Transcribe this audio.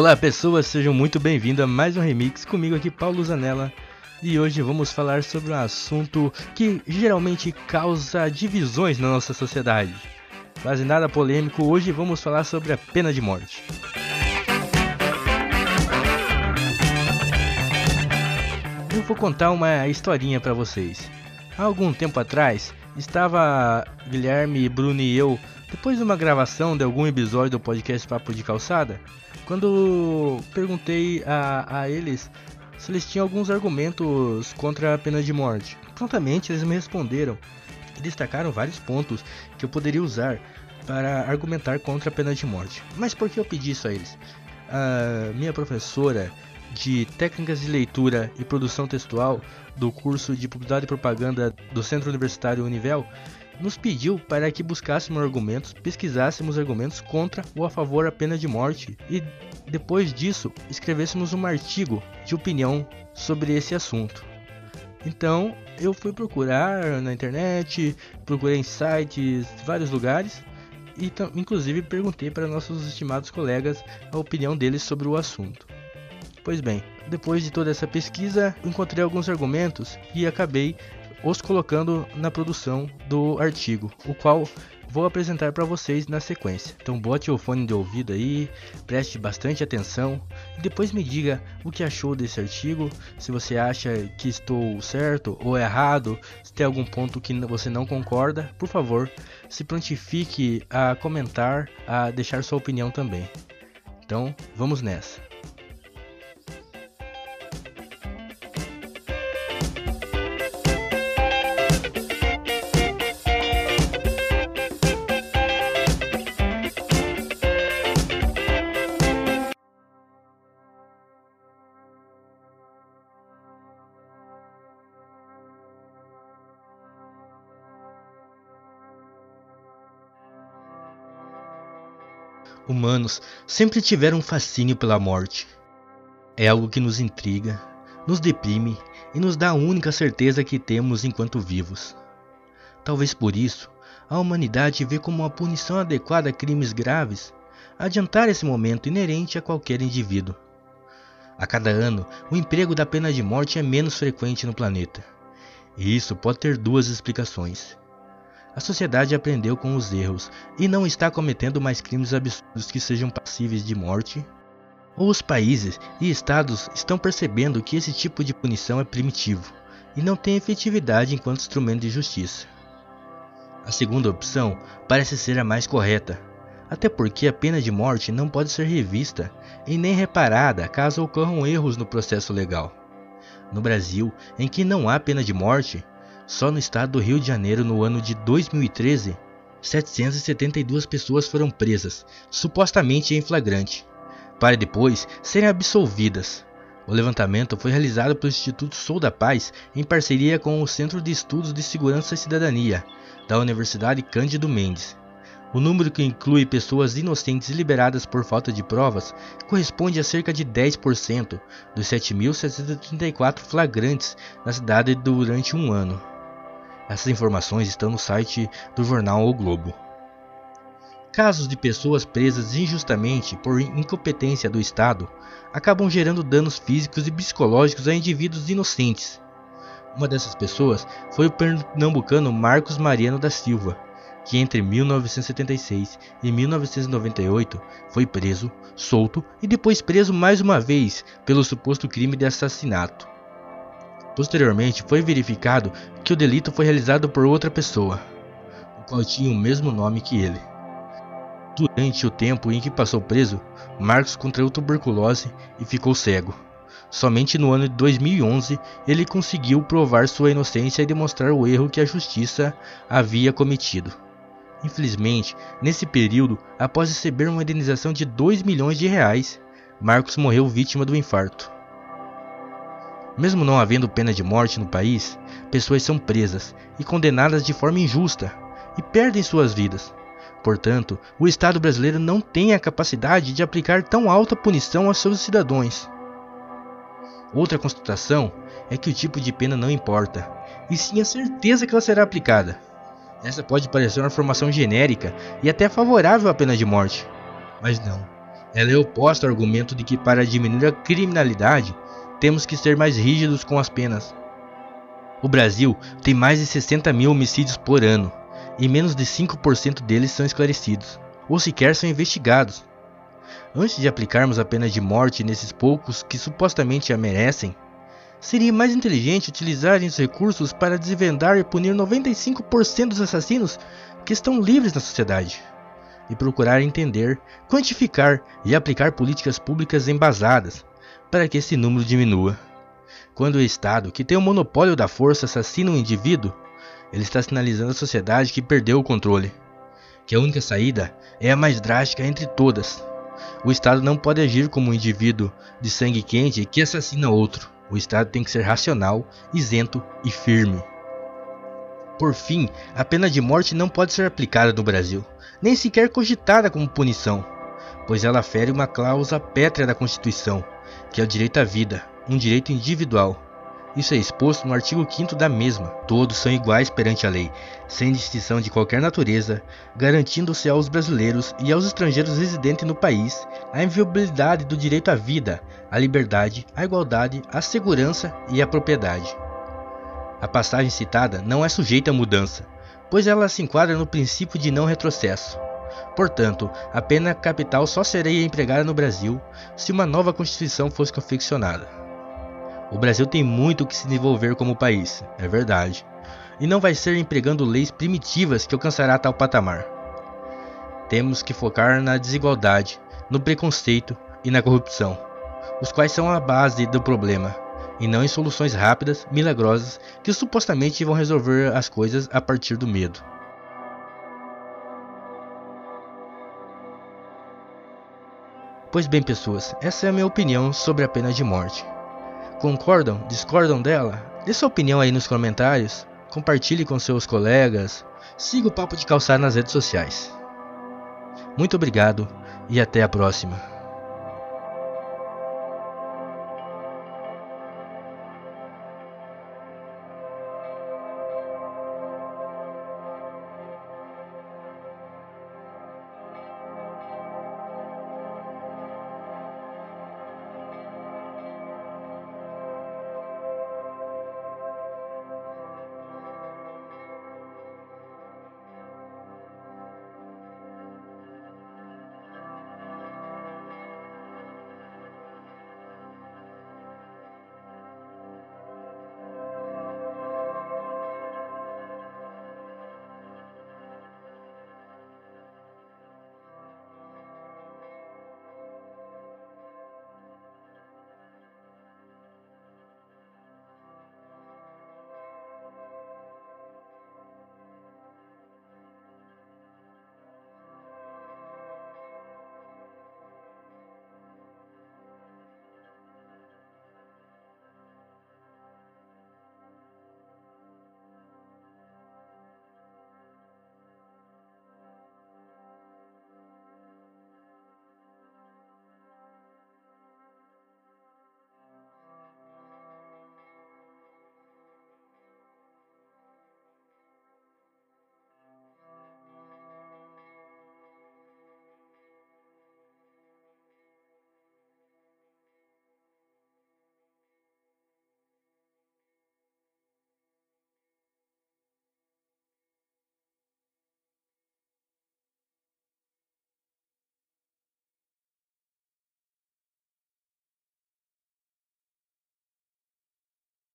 Olá pessoas, sejam muito bem-vindos a mais um remix comigo aqui, Paulo Zanella. E hoje vamos falar sobre um assunto que geralmente causa divisões na nossa sociedade. Quase nada polêmico, hoje vamos falar sobre a pena de morte. Eu vou contar uma historinha para vocês. Há algum tempo atrás, estava Guilherme, Bruno e eu, depois de uma gravação de algum episódio do podcast Papo de Calçada, quando perguntei a, a eles se eles tinham alguns argumentos contra a pena de morte. Prontamente eles me responderam e destacaram vários pontos que eu poderia usar para argumentar contra a pena de morte. Mas por que eu pedi isso a eles? A minha professora de Técnicas de Leitura e Produção Textual do curso de Publicidade e Propaganda do Centro Universitário Univel nos pediu para que buscássemos argumentos, pesquisássemos argumentos contra ou a favor da pena de morte e depois disso escrevêssemos um artigo de opinião sobre esse assunto. Então eu fui procurar na internet, procurei em sites, vários lugares e inclusive perguntei para nossos estimados colegas a opinião deles sobre o assunto. Pois bem, depois de toda essa pesquisa, encontrei alguns argumentos e acabei os colocando na produção do artigo, o qual vou apresentar para vocês na sequência. Então bote o fone de ouvido aí, preste bastante atenção e depois me diga o que achou desse artigo, se você acha que estou certo ou errado, se tem algum ponto que você não concorda, por favor, se prontifique a comentar, a deixar sua opinião também. Então, vamos nessa. Humanos sempre tiveram um fascínio pela morte. É algo que nos intriga, nos deprime e nos dá a única certeza que temos enquanto vivos. Talvez por isso, a humanidade vê como uma punição adequada a crimes graves adiantar esse momento inerente a qualquer indivíduo. A cada ano, o emprego da pena de morte é menos frequente no planeta. E isso pode ter duas explicações. A sociedade aprendeu com os erros e não está cometendo mais crimes absurdos que sejam passíveis de morte. Ou os países e estados estão percebendo que esse tipo de punição é primitivo e não tem efetividade enquanto instrumento de justiça. A segunda opção parece ser a mais correta, até porque a pena de morte não pode ser revista e nem reparada caso ocorram erros no processo legal. No Brasil, em que não há pena de morte, só no estado do Rio de Janeiro, no ano de 2013, 772 pessoas foram presas, supostamente em flagrante, para depois serem absolvidas. O levantamento foi realizado pelo Instituto Sou da Paz em parceria com o Centro de Estudos de Segurança e Cidadania da Universidade Cândido Mendes. O número que inclui pessoas inocentes liberadas por falta de provas corresponde a cerca de 10% dos 7.734 flagrantes na cidade durante um ano. Essas informações estão no site do jornal O Globo. Casos de pessoas presas injustamente por incompetência do Estado acabam gerando danos físicos e psicológicos a indivíduos inocentes. Uma dessas pessoas foi o pernambucano Marcos Mariano da Silva, que entre 1976 e 1998 foi preso, solto e depois preso mais uma vez pelo suposto crime de assassinato. Posteriormente, foi verificado que o delito foi realizado por outra pessoa, o qual tinha o mesmo nome que ele. Durante o tempo em que passou preso, Marcos contraiu tuberculose e ficou cego. Somente no ano de 2011 ele conseguiu provar sua inocência e demonstrar o erro que a justiça havia cometido. Infelizmente, nesse período, após receber uma indenização de 2 milhões de reais, Marcos morreu vítima do infarto. Mesmo não havendo pena de morte no país, pessoas são presas e condenadas de forma injusta e perdem suas vidas. Portanto, o Estado brasileiro não tem a capacidade de aplicar tão alta punição aos seus cidadãos. Outra constatação é que o tipo de pena não importa, e sim a certeza que ela será aplicada. Essa pode parecer uma formação genérica e até favorável à pena de morte, mas não. Ela é oposta ao argumento de que para diminuir a criminalidade temos que ser mais rígidos com as penas. O Brasil tem mais de 60 mil homicídios por ano e menos de 5% deles são esclarecidos ou sequer são investigados. Antes de aplicarmos a pena de morte nesses poucos que supostamente a merecem, seria mais inteligente utilizar os recursos para desvendar e punir 95% dos assassinos que estão livres na sociedade e procurar entender, quantificar e aplicar políticas públicas embasadas para que esse número diminua. Quando o Estado, que tem o monopólio da força, assassina um indivíduo, ele está sinalizando à sociedade que perdeu o controle, que a única saída é a mais drástica entre todas. O Estado não pode agir como um indivíduo de sangue quente que assassina outro. O Estado tem que ser racional, isento e firme. Por fim, a pena de morte não pode ser aplicada no Brasil, nem sequer cogitada como punição, pois ela fere uma cláusula pétrea da Constituição, que é o direito à vida, um direito individual. Isso é exposto no artigo 5 da mesma. Todos são iguais perante a lei, sem distinção de qualquer natureza, garantindo-se aos brasileiros e aos estrangeiros residentes no país a inviolabilidade do direito à vida, à liberdade, à igualdade, à segurança e à propriedade. A passagem citada não é sujeita a mudança, pois ela se enquadra no princípio de não retrocesso. Portanto, a pena capital só seria empregada no Brasil se uma nova Constituição fosse confeccionada. O Brasil tem muito que se desenvolver como país, é verdade, e não vai ser empregando leis primitivas que alcançará tal patamar. Temos que focar na desigualdade, no preconceito e na corrupção, os quais são a base do problema, e não em soluções rápidas, milagrosas, que supostamente vão resolver as coisas a partir do medo. Pois bem, pessoas, essa é a minha opinião sobre a pena de morte. Concordam? Discordam dela? Dê sua opinião aí nos comentários, compartilhe com seus colegas, siga o Papo de Calçar nas redes sociais. Muito obrigado e até a próxima.